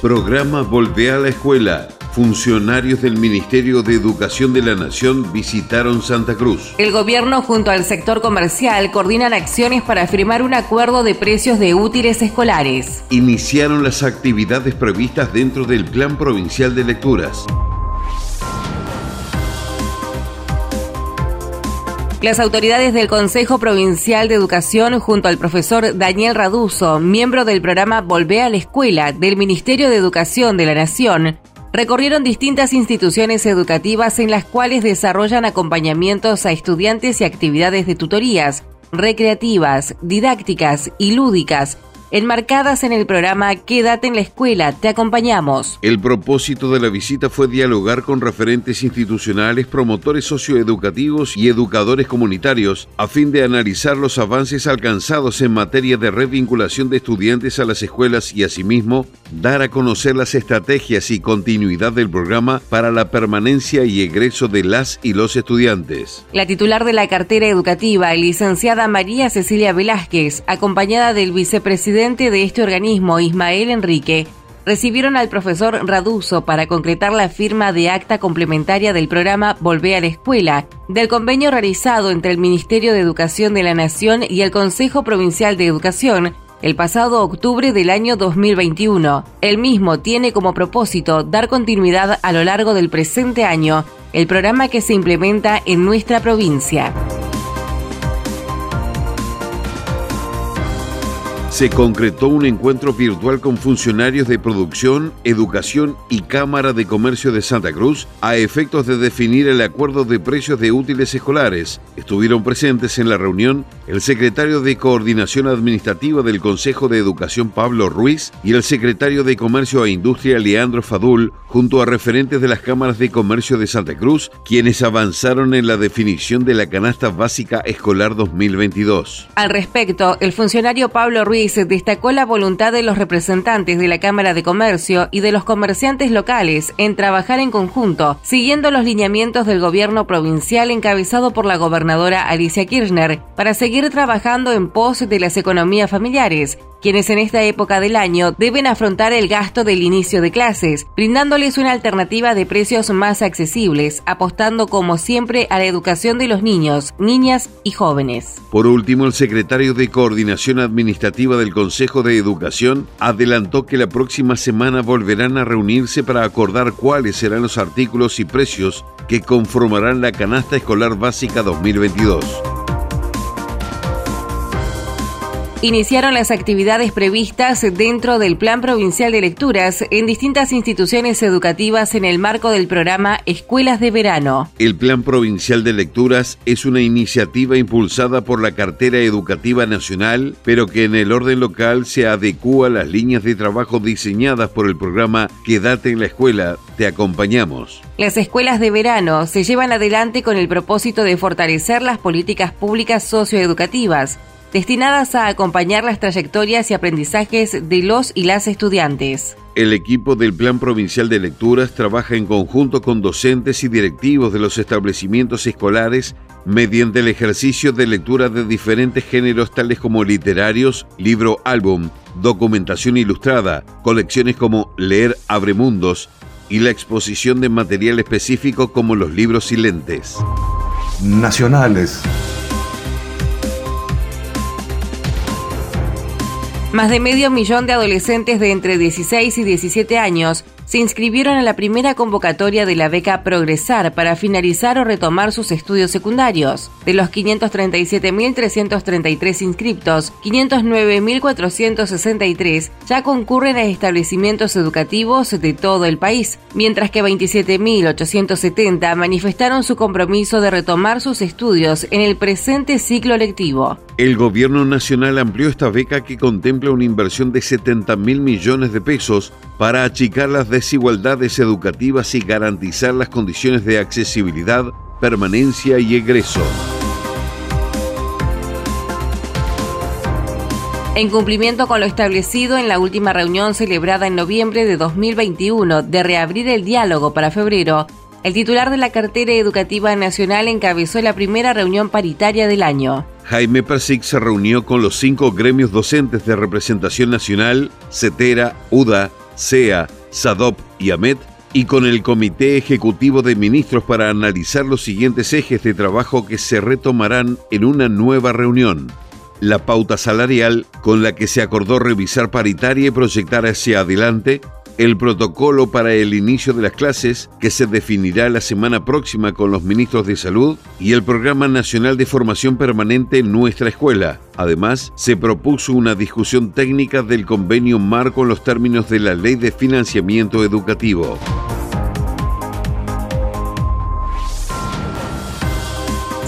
Programa Volvé a la Escuela. Funcionarios del Ministerio de Educación de la Nación visitaron Santa Cruz. El gobierno junto al sector comercial coordinan acciones para firmar un acuerdo de precios de útiles escolares. Iniciaron las actividades previstas dentro del Plan Provincial de Lecturas. Las autoridades del Consejo Provincial de Educación, junto al profesor Daniel Raduso, miembro del programa Volvé a la Escuela del Ministerio de Educación de la Nación, recorrieron distintas instituciones educativas en las cuales desarrollan acompañamientos a estudiantes y actividades de tutorías, recreativas, didácticas y lúdicas enmarcadas en el programa Quédate en la escuela, te acompañamos. El propósito de la visita fue dialogar con referentes institucionales, promotores socioeducativos y educadores comunitarios a fin de analizar los avances alcanzados en materia de revinculación de estudiantes a las escuelas y asimismo dar a conocer las estrategias y continuidad del programa para la permanencia y egreso de las y los estudiantes. La titular de la cartera educativa, licenciada María Cecilia Velázquez, acompañada del vicepresidente de este organismo, Ismael Enrique, recibieron al profesor Raduso para concretar la firma de acta complementaria del programa Volvé a la Escuela, del convenio realizado entre el Ministerio de Educación de la Nación y el Consejo Provincial de Educación el pasado octubre del año 2021. El mismo tiene como propósito dar continuidad a lo largo del presente año el programa que se implementa en nuestra provincia. Se concretó un encuentro virtual con funcionarios de producción, educación y Cámara de Comercio de Santa Cruz a efectos de definir el acuerdo de precios de útiles escolares. Estuvieron presentes en la reunión el secretario de Coordinación Administrativa del Consejo de Educación Pablo Ruiz y el secretario de Comercio e Industria Leandro Fadul, junto a referentes de las cámaras de comercio de Santa Cruz, quienes avanzaron en la definición de la canasta básica escolar 2022. Al respecto, el funcionario Pablo Ruiz destacó la voluntad de los representantes de la Cámara de Comercio y de los comerciantes locales en trabajar en conjunto, siguiendo los lineamientos del gobierno provincial encabezado por la gobernadora Alicia Kirchner, para seguir trabajando en pos de las economías familiares, quienes en esta época del año deben afrontar el gasto del inicio de clases, brindándoles una alternativa de precios más accesibles, apostando como siempre a la educación de los niños, niñas y jóvenes. Por último, el secretario de Coordinación Administrativa del Consejo de Educación adelantó que la próxima semana volverán a reunirse para acordar cuáles serán los artículos y precios que conformarán la canasta escolar básica 2022 iniciaron las actividades previstas dentro del Plan Provincial de Lecturas en distintas instituciones educativas en el marco del programa Escuelas de Verano. El Plan Provincial de Lecturas es una iniciativa impulsada por la Cartera Educativa Nacional, pero que en el orden local se adecúa a las líneas de trabajo diseñadas por el programa Quédate en la escuela, te acompañamos. Las escuelas de verano se llevan adelante con el propósito de fortalecer las políticas públicas socioeducativas destinadas a acompañar las trayectorias y aprendizajes de los y las estudiantes. El equipo del Plan Provincial de Lecturas trabaja en conjunto con docentes y directivos de los establecimientos escolares mediante el ejercicio de lectura de diferentes géneros tales como literarios, libro álbum, documentación ilustrada, colecciones como Leer Abre Mundos y la exposición de material específico como los libros silentes. Nacionales. Más de medio millón de adolescentes de entre 16 y 17 años se inscribieron en la primera convocatoria de la beca Progresar para finalizar o retomar sus estudios secundarios. De los 537.333 inscriptos, 509.463 ya concurren a establecimientos educativos de todo el país, mientras que 27.870 manifestaron su compromiso de retomar sus estudios en el presente ciclo lectivo. El gobierno nacional amplió esta beca que contempla una inversión de 70 mil millones de pesos para achicar las desigualdades educativas y garantizar las condiciones de accesibilidad, permanencia y egreso. En cumplimiento con lo establecido en la última reunión celebrada en noviembre de 2021 de reabrir el diálogo para febrero, el titular de la cartera educativa nacional encabezó la primera reunión paritaria del año. Jaime Persic se reunió con los cinco gremios docentes de representación nacional, CETERA, UDA, CEA, SADOP y AMET, y con el Comité Ejecutivo de Ministros para analizar los siguientes ejes de trabajo que se retomarán en una nueva reunión. La pauta salarial con la que se acordó revisar paritaria y proyectar hacia adelante el protocolo para el inicio de las clases que se definirá la semana próxima con los ministros de salud y el Programa Nacional de Formación Permanente en nuestra escuela. Además, se propuso una discusión técnica del convenio marco en los términos de la Ley de Financiamiento Educativo.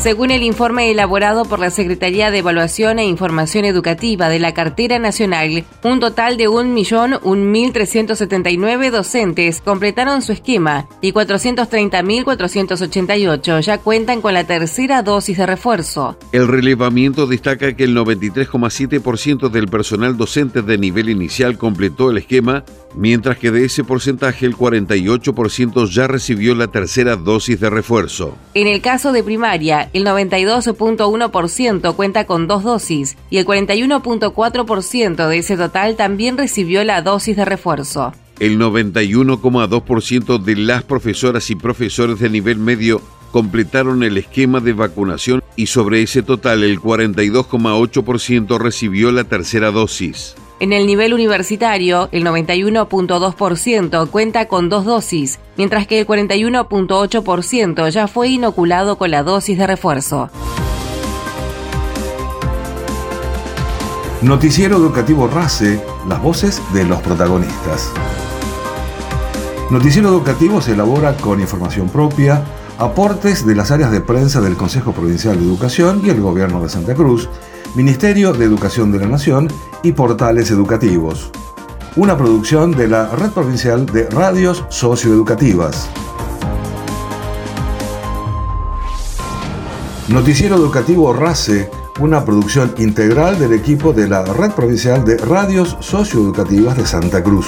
Según el informe elaborado por la Secretaría de Evaluación e Información Educativa de la Cartera Nacional, un total de 1.1.379 docentes completaron su esquema y 430.488 ya cuentan con la tercera dosis de refuerzo. El relevamiento destaca que el 93,7% del personal docente de nivel inicial completó el esquema, mientras que de ese porcentaje el 48% ya recibió la tercera dosis de refuerzo. En el caso de primaria, el 92.1% cuenta con dos dosis y el 41.4% de ese total también recibió la dosis de refuerzo. El 91,2% de las profesoras y profesores de nivel medio completaron el esquema de vacunación y sobre ese total el 42,8% recibió la tercera dosis. En el nivel universitario, el 91.2% cuenta con dos dosis, mientras que el 41.8% ya fue inoculado con la dosis de refuerzo. Noticiero Educativo RACE, las voces de los protagonistas. Noticiero Educativo se elabora con información propia, aportes de las áreas de prensa del Consejo Provincial de Educación y el Gobierno de Santa Cruz, Ministerio de Educación de la Nación y portales educativos. Una producción de la Red Provincial de Radios Socioeducativas. Noticiero Educativo RACE, una producción integral del equipo de la Red Provincial de Radios Socioeducativas de Santa Cruz.